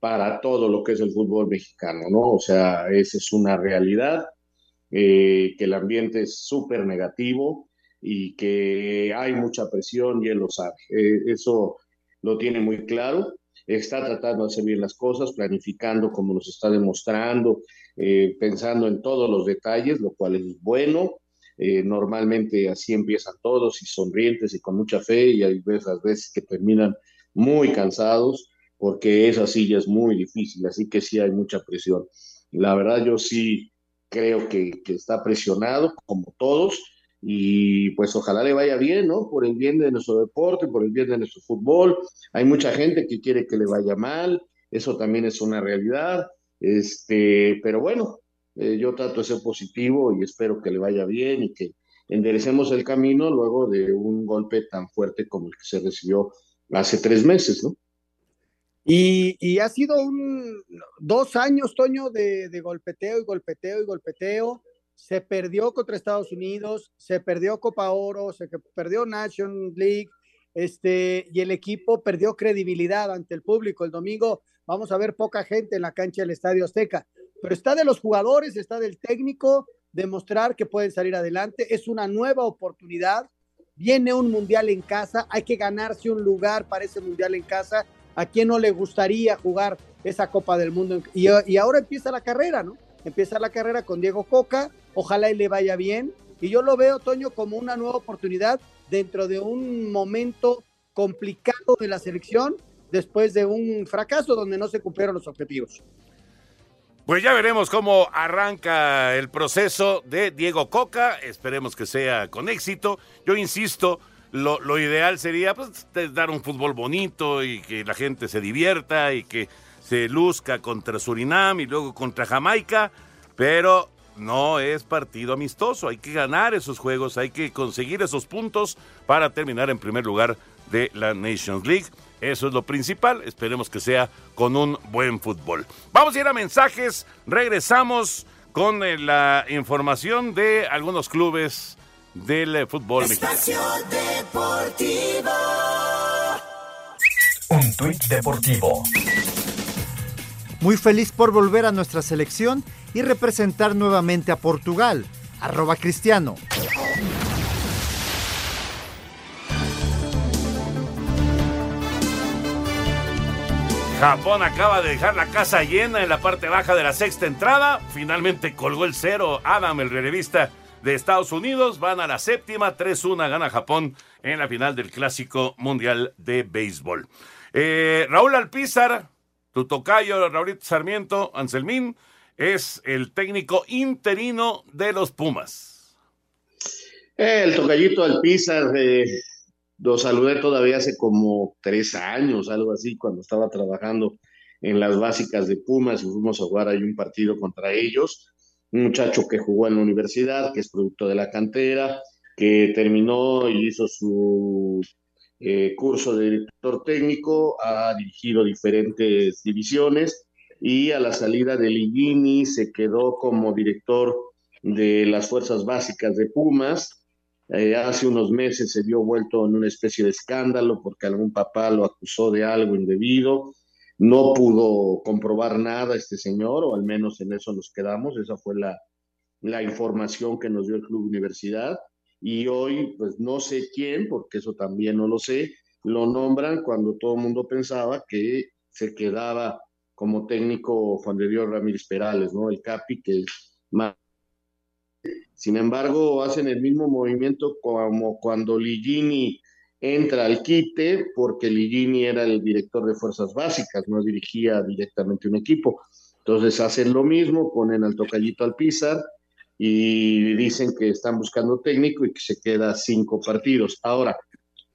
para todo lo que es el fútbol mexicano, ¿no? O sea, esa es una realidad, eh, que el ambiente es súper negativo y que hay mucha presión y él lo sabe. Eh, eso lo tiene muy claro. Está tratando de hacer bien las cosas, planificando como nos está demostrando, eh, pensando en todos los detalles, lo cual es bueno eh, normalmente así empiezan todos y sonrientes y con mucha fe y hay veces, veces que terminan muy cansados porque esa silla es muy difícil, así que sí hay mucha presión. La verdad yo sí creo que, está presionado como todos y pues ojalá le vaya bien, ¿no? Por el bien de nuestro deporte, por el bien de nuestro fútbol. Hay mucha gente que quiere que le vaya mal, eso también es una realidad, este, pero bueno, eh, yo trato de ser positivo y espero que le vaya bien y que enderecemos el camino luego de un golpe tan fuerte como el que se recibió hace tres meses, ¿no? Y, ha sido un dos años, Toño, de, de, golpeteo y golpeteo y golpeteo. Se perdió contra Estados Unidos, se perdió Copa Oro, se perdió National League, este, y el equipo perdió credibilidad ante el público. El domingo vamos a ver poca gente en la cancha del Estadio Azteca pero está de los jugadores, está del técnico, demostrar que pueden salir adelante. Es una nueva oportunidad. Viene un mundial en casa, hay que ganarse un lugar para ese mundial en casa. ¿A quién no le gustaría jugar esa Copa del Mundo? Y, ahora empieza la carrera, ¿no? Empieza la carrera con Diego Coca, ojalá y le vaya bien. Y yo lo veo, Toño, como una nueva oportunidad dentro de un momento complicado de la selección después de un fracaso donde no se cumplieron los objetivos. Pues ya veremos cómo arranca el proceso de Diego Coca. Esperemos que sea con éxito. Yo insisto, lo, ideal sería pues, dar un fútbol bonito y que la gente se divierta y que se luzca contra Surinam y luego contra Jamaica. Pero no es partido amistoso. Hay que ganar esos juegos, hay que conseguir esos puntos para terminar en primer lugar de la Nations League. Eso es lo principal. Esperemos que sea con un buen fútbol. Vamos a ir a mensajes. Regresamos con eh, la información de algunos clubes del eh, fútbol Espacio Deportivo. Un tuit deportivo. Muy feliz por volver a nuestra selección y representar nuevamente a Portugal. Arroba Cristiano. Japón acaba de dejar la casa llena en la parte baja de la sexta entrada. Finalmente colgó el cero Adam, el relevista de Estados Unidos. Van a la séptima, 3-1 gana Japón en la final del Clásico Mundial de Béisbol. Eh, Raúl Alpizar, tu tocayo, Raúl Sarmiento, Anselmín, es el técnico interino de los Pumas. El tocayito Alpizar, eh, lo saludé todavía hace como tres años, algo así, cuando estaba trabajando en las básicas de Pumas y fuimos a jugar ahí un partido contra ellos. Un muchacho que jugó en la universidad, que es producto de la cantera, que terminó y hizo su eh, curso de director técnico, ha dirigido diferentes divisiones y a la salida de Ligini se quedó como director de las fuerzas básicas de Pumas eh, hace unos meses se dio vuelto en una especie de escándalo porque algún papá lo acusó de algo indebido. No pudo comprobar nada este señor, o al menos en eso nos quedamos. Esa fue la, la información que nos dio el Club Universidad. Y hoy, pues no sé quién, porque eso también no lo sé, lo nombran cuando todo el mundo pensaba que se quedaba como técnico Juan de Dios Ramírez Perales, ¿no? El Capi, que más sin embargo, hacen el mismo movimiento como cuando Ligini entra al quite, porque Ligini era el director de fuerzas básicas, no dirigía directamente un equipo. Entonces hacen lo mismo, ponen al tocallito al Pizar y dicen que están buscando técnico y que se queda cinco partidos. Ahora,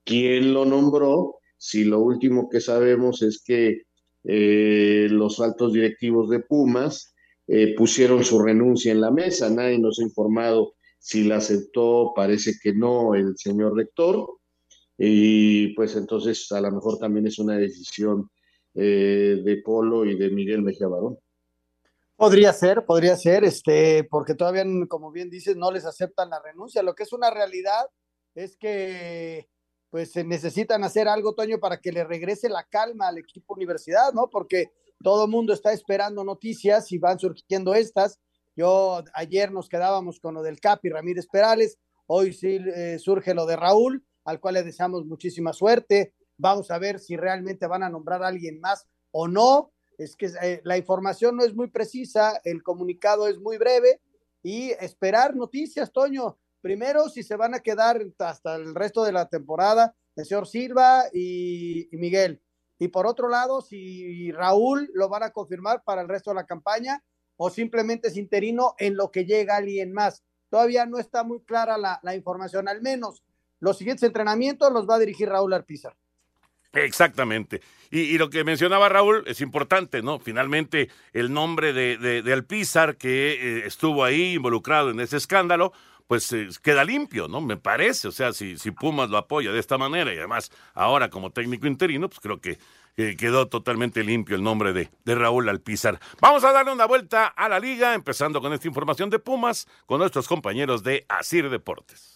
¿quién lo nombró? Si lo último que sabemos es que eh, los altos directivos de Pumas eh, pusieron su renuncia en la mesa, nadie nos ha informado si la aceptó, parece que no el señor rector, y pues entonces a lo mejor también es una decisión eh, de Polo y de Miguel Mejía Barón. Podría ser, podría ser, este, porque todavía, como bien dices, no les aceptan la renuncia. Lo que es una realidad es que pues se necesitan hacer algo, Toño, para que le regrese la calma al equipo universidad, ¿no? Porque todo el mundo está esperando noticias y van surgiendo estas. Yo ayer nos quedábamos con lo del Capi Ramírez Perales, hoy sí eh, surge lo de Raúl, al cual le deseamos muchísima suerte. Vamos a ver si realmente van a nombrar a alguien más o no es que eh, la información no es muy precisa, el comunicado es muy breve y esperar noticias, Toño. Primero, si se van a quedar hasta el resto de la temporada, el señor Silva y, Miguel. Y por otro lado, si Raúl lo van a confirmar para el resto de la campaña o simplemente es interino en lo que llega alguien más. Todavía no está muy clara la, la información, al menos los siguientes entrenamientos los va a dirigir Raúl Arpizar. Exactamente. Y, lo que mencionaba Raúl es importante, ¿no? Finalmente, el nombre de, Alpizar, que eh, estuvo ahí involucrado en ese escándalo, pues eh, queda limpio, ¿no? Me parece. O sea, si, Pumas lo apoya de esta manera y además ahora como técnico interino, pues creo que quedó totalmente limpio el nombre de, de Raúl Alpizar. Vamos a darle una vuelta a la liga, empezando con esta información de Pumas, con nuestros compañeros de Asir Deportes.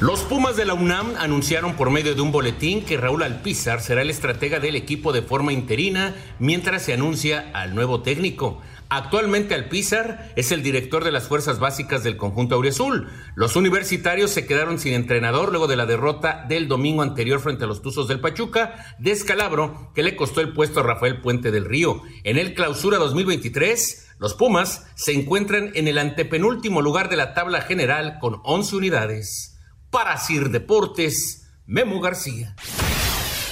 Los Pumas de la UNAM anunciaron por medio de un boletín que Raúl Alpizar será el estratega del equipo de forma interina mientras se anuncia al nuevo técnico. Actualmente Alpizar es el director de las fuerzas básicas del conjunto Auriazul. Los universitarios se quedaron sin entrenador luego de la derrota del domingo anterior frente a los Tuzos del Pachuca, descalabro que le costó el puesto a Rafael Puente del Río. En el Clausura 2023, los Pumas se encuentran en el antepenúltimo lugar de la tabla general con 11 unidades. Para Sir Deportes, Memo García.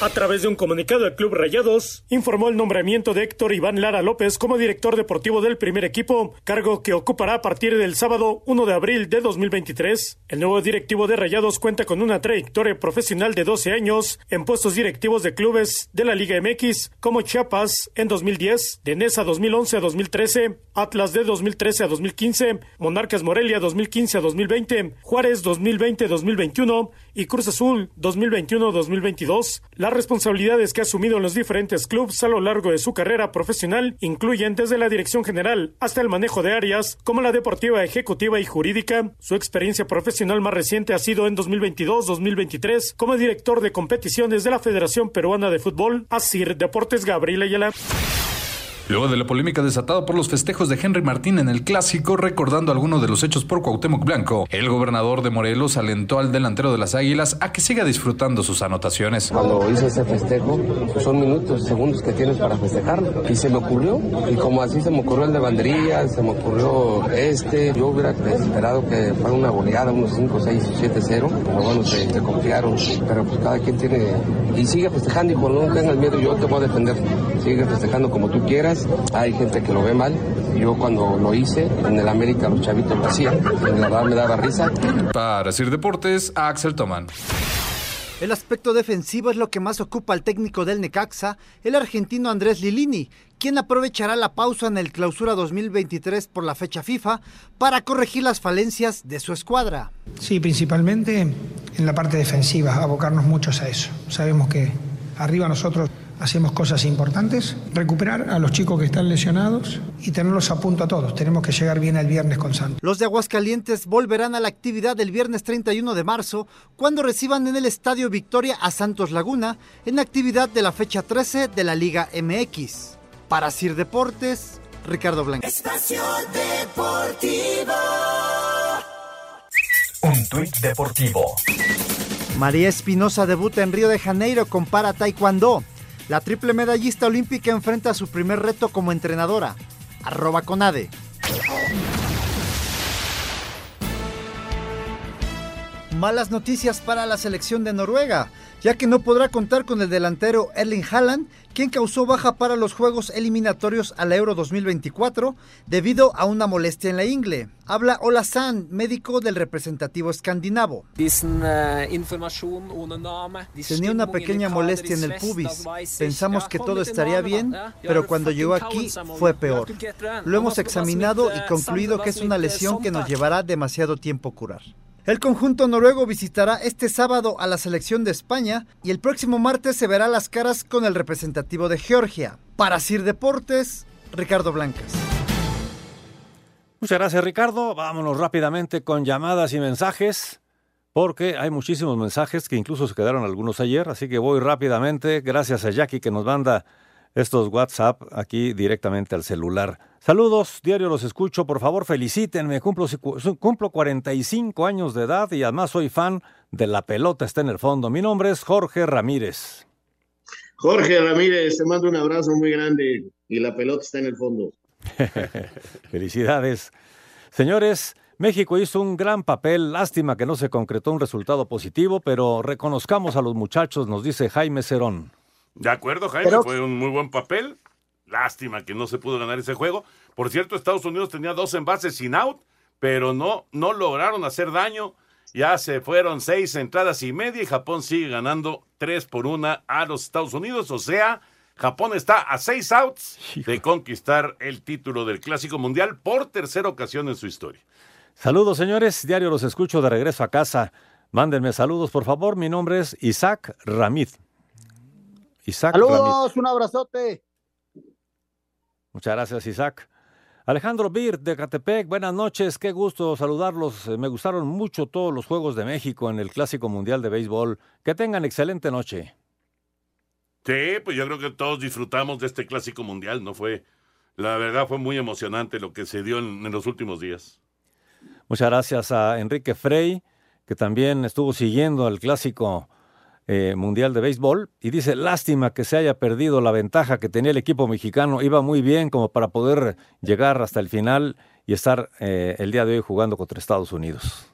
A través de un comunicado, el Club Rayados informó el nombramiento de Héctor Iván Lara López como director deportivo del primer equipo, cargo que ocupará a partir del sábado 1 de abril de 2023. El nuevo directivo de Rayados cuenta con una trayectoria profesional de 12 años en puestos directivos de clubes de la Liga MX, como Chiapas en 2010, de Nesa 2011 a 2013, Atlas de 2013 a 2015, Monarcas Morelia 2015 a 2020, Juárez 2020-2021 y Cruz Azul 2021-2022. Las responsabilidades que ha asumido en los diferentes clubes a lo largo de su carrera profesional incluyen desde la dirección general hasta el manejo de áreas como la deportiva, ejecutiva y jurídica. Su experiencia profesional más reciente ha sido en 2022-2023 como director de competiciones de la Federación Peruana de Fútbol, Asir Deportes Gabriel Ayala. Luego de la polémica desatada por los festejos de Henry Martín en el clásico, recordando algunos de los hechos por Cuauhtémoc Blanco, el gobernador de Morelos alentó al delantero de las Águilas a que siga disfrutando sus anotaciones. Cuando hice ese festejo, son minutos, segundos que tienes para festejarlo. Y se me ocurrió, y como así se me ocurrió el de se me ocurrió este, yo hubiera esperado que fuera una goleada, unos 5, 6, 7, 0, pero bueno, se, confiaron, pero pues cada quien tiene, y sigue festejando y cuando no tengas miedo yo te voy a defender, sigue festejando como tú quieras hay gente que lo ve mal. Yo cuando lo hice en el América los chavitos lo hacían. La verdad me daba risa. Para Sir Deportes, Axel Toman. El aspecto defensivo es lo que más ocupa al técnico del Necaxa, el argentino Andrés Lilini, quien aprovechará la pausa en el clausura 2023 por la fecha FIFA para corregir las falencias de su escuadra. Sí, principalmente en la parte defensiva, abocarnos muchos a eso. Sabemos que arriba nosotros hacemos cosas importantes, recuperar a los chicos que están lesionados y tenerlos a punto a todos. Tenemos que llegar bien el viernes con Santos. Los de Aguascalientes volverán a la actividad el viernes 31 de marzo cuando reciban en el Estadio Victoria a Santos Laguna en actividad de la fecha 13 de la Liga MX. Para Sir Deportes, Ricardo Blanco. Espacio Deportivo. Un tuit deportivo. María Espinosa debuta en Río de Janeiro con para Taekwondo. La triple medallista olímpica enfrenta su primer reto como entrenadora. Arroba Conade. Malas noticias para la selección de Noruega, ya que no podrá contar con el delantero Erling Haaland, quien causó baja para los juegos eliminatorios al Euro 2024 debido a una molestia en la ingle. Habla Ola Sand, médico del representativo escandinavo. Tenía una pequeña molestia en el pubis. Pensamos que todo estaría bien, pero cuando llegó aquí fue peor. Lo hemos examinado y concluido que es una lesión que nos llevará demasiado tiempo curar. El conjunto noruego visitará este sábado a la selección de España y el próximo martes se verá las caras con el representativo de Georgia. Para Sir Deportes, Ricardo Blancas. Muchas gracias Ricardo. Vámonos rápidamente con llamadas y mensajes, porque hay muchísimos mensajes que incluso se quedaron algunos ayer, así que voy rápidamente. Gracias a Jackie que nos manda estos WhatsApp aquí directamente al celular. Saludos, diario los escucho, por favor felicítenme, cumplo, cumplo 45 años de edad y además soy fan de La Pelota está en el fondo. Mi nombre es Jorge Ramírez. Jorge Ramírez, te mando un abrazo muy grande y La Pelota está en el fondo. Felicidades. Señores, México hizo un gran papel, lástima que no se concretó un resultado positivo, pero reconozcamos a los muchachos, nos dice Jaime Cerón. De acuerdo, Jaime, fue un muy buen papel. Lástima que no se pudo ganar ese juego. Por cierto, Estados Unidos tenía dos envases sin out, pero no, no lograron hacer daño. Ya se fueron seis entradas y media y Japón sigue ganando tres por una a los Estados Unidos. O sea, Japón está a seis outs de conquistar el título del Clásico Mundial por tercera ocasión en su historia. Saludos, señores. Diario los escucho de regreso a casa. Mándenme saludos, por favor. Mi nombre es Isaac Ramid. Isaac Saludos, un abrazote. Muchas gracias, Isaac. Alejandro Bir de Catepec, buenas noches, qué gusto saludarlos. Me gustaron mucho todos los Juegos de México en el Clásico Mundial de Béisbol. Que tengan excelente noche. Sí, pues yo creo que todos disfrutamos de este Clásico Mundial, ¿no? Fue, la verdad fue muy emocionante lo que se dio en, en los últimos días. Muchas gracias a Enrique Frey, que también estuvo siguiendo el Clásico eh, Mundial de Béisbol y dice, lástima que se haya perdido la ventaja que tenía el equipo mexicano, iba muy bien como para poder llegar hasta el final y estar eh, el día de hoy jugando contra Estados Unidos.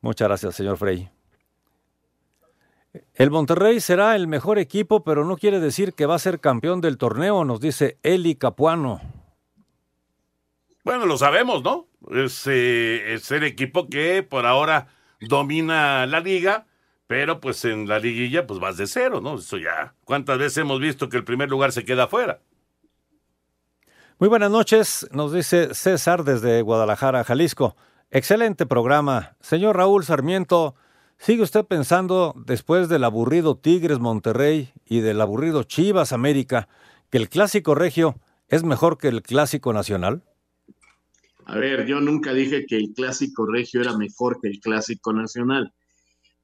Muchas gracias, señor Frey. El Monterrey será el mejor equipo, pero no quiere decir que va a ser campeón del torneo, nos dice Eli Capuano. Bueno, lo sabemos, ¿no? Es, eh, es el equipo que por ahora domina la liga pero pues en la liguilla pues vas de cero, ¿no? Eso ya. ¿Cuántas veces hemos visto que el primer lugar se queda afuera? Muy buenas noches, nos dice César desde Guadalajara, Jalisco. Excelente programa. Señor Raúl Sarmiento, ¿sigue usted pensando, después del aburrido Tigres Monterrey y del aburrido Chivas América, que el clásico regio es mejor que el clásico nacional? A ver, yo nunca dije que el clásico regio era mejor que el clásico nacional.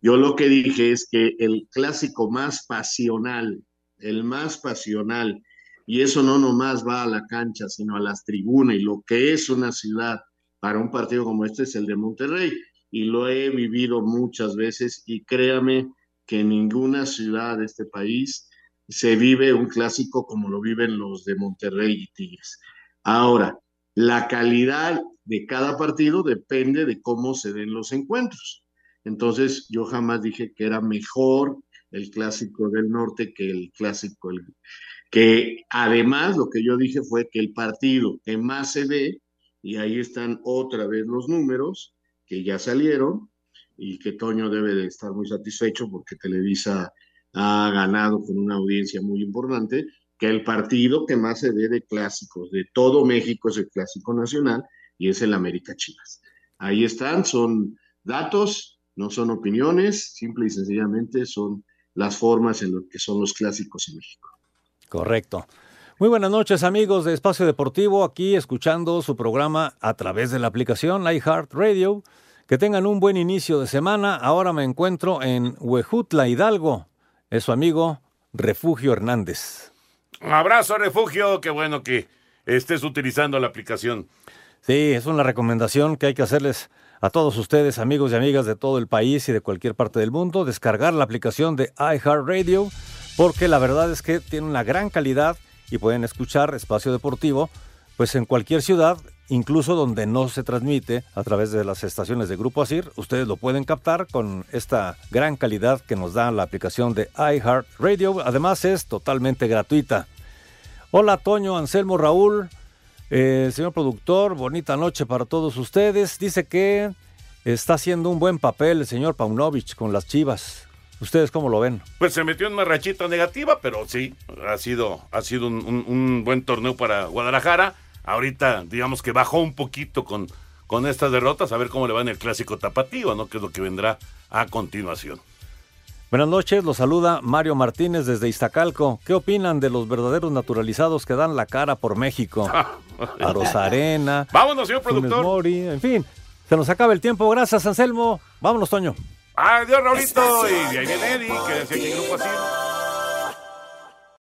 Yo lo que dije es que el clásico más pasional, el más pasional, y eso no nomás va a la cancha, sino a las tribunas y lo que es una ciudad para un partido como este es el de Monterrey. Y lo he vivido muchas veces y créame que en ninguna ciudad de este país se vive un clásico como lo viven los de Monterrey y Tigres. Ahora, la calidad de cada partido depende de cómo se den los encuentros. Entonces yo jamás dije que era mejor el clásico del norte que el clásico, que además lo que yo dije fue que el partido que más se ve, y ahí están otra vez los números que ya salieron, y que Toño debe de estar muy satisfecho porque Televisa ha ganado con una audiencia muy importante, que el partido que más se ve de clásicos de todo México es el clásico nacional y es el América Chivas. Ahí están, son datos no son opiniones, simple y sencillamente son las formas en las que son los clásicos en México. Correcto. Muy buenas noches amigos de Espacio Deportivo, aquí escuchando su programa a través de la aplicación iHeartRadio. Que tengan un buen inicio de semana. Ahora me encuentro en Huejutla, Hidalgo. Es su amigo Refugio Hernández. Un abrazo, Refugio. Qué bueno que estés utilizando la aplicación. Sí, es una recomendación que hay que hacerles a todos ustedes, amigos y amigas de todo el país y de cualquier parte del mundo, descargar la aplicación de iHeartRadio, porque la verdad es que tiene una gran calidad y pueden escuchar Espacio Deportivo, pues en cualquier ciudad incluso donde no se transmite a través de las estaciones de Grupo Asir, ustedes lo pueden captar con esta gran calidad que nos da la aplicación de iHeartRadio. Además es totalmente gratuita. Hola Toño, Anselmo, Raúl, eh, señor productor, bonita noche para todos ustedes. Dice que está haciendo un buen papel el señor Paunovic con las Chivas. ¿Ustedes cómo lo ven? Pues se metió en una rachita negativa, pero sí, ha sido, ha sido un, un- un buen torneo para Guadalajara. Ahorita, digamos que bajó un poquito con, con estas derrotas, a ver cómo le va en el clásico tapatío, ¿no? Que es lo que vendrá a continuación. Buenas noches, los saluda Mario Martínez desde Iztacalco. ¿Qué opinan de los verdaderos naturalizados que dan la cara por México? A Rosarena. Vámonos, señor productor. Mori, en fin, se nos acaba el tiempo. Gracias, Anselmo. Vámonos, Toño. Adiós, Raulito. Y ahí viene Eddie, que decía que grupo así.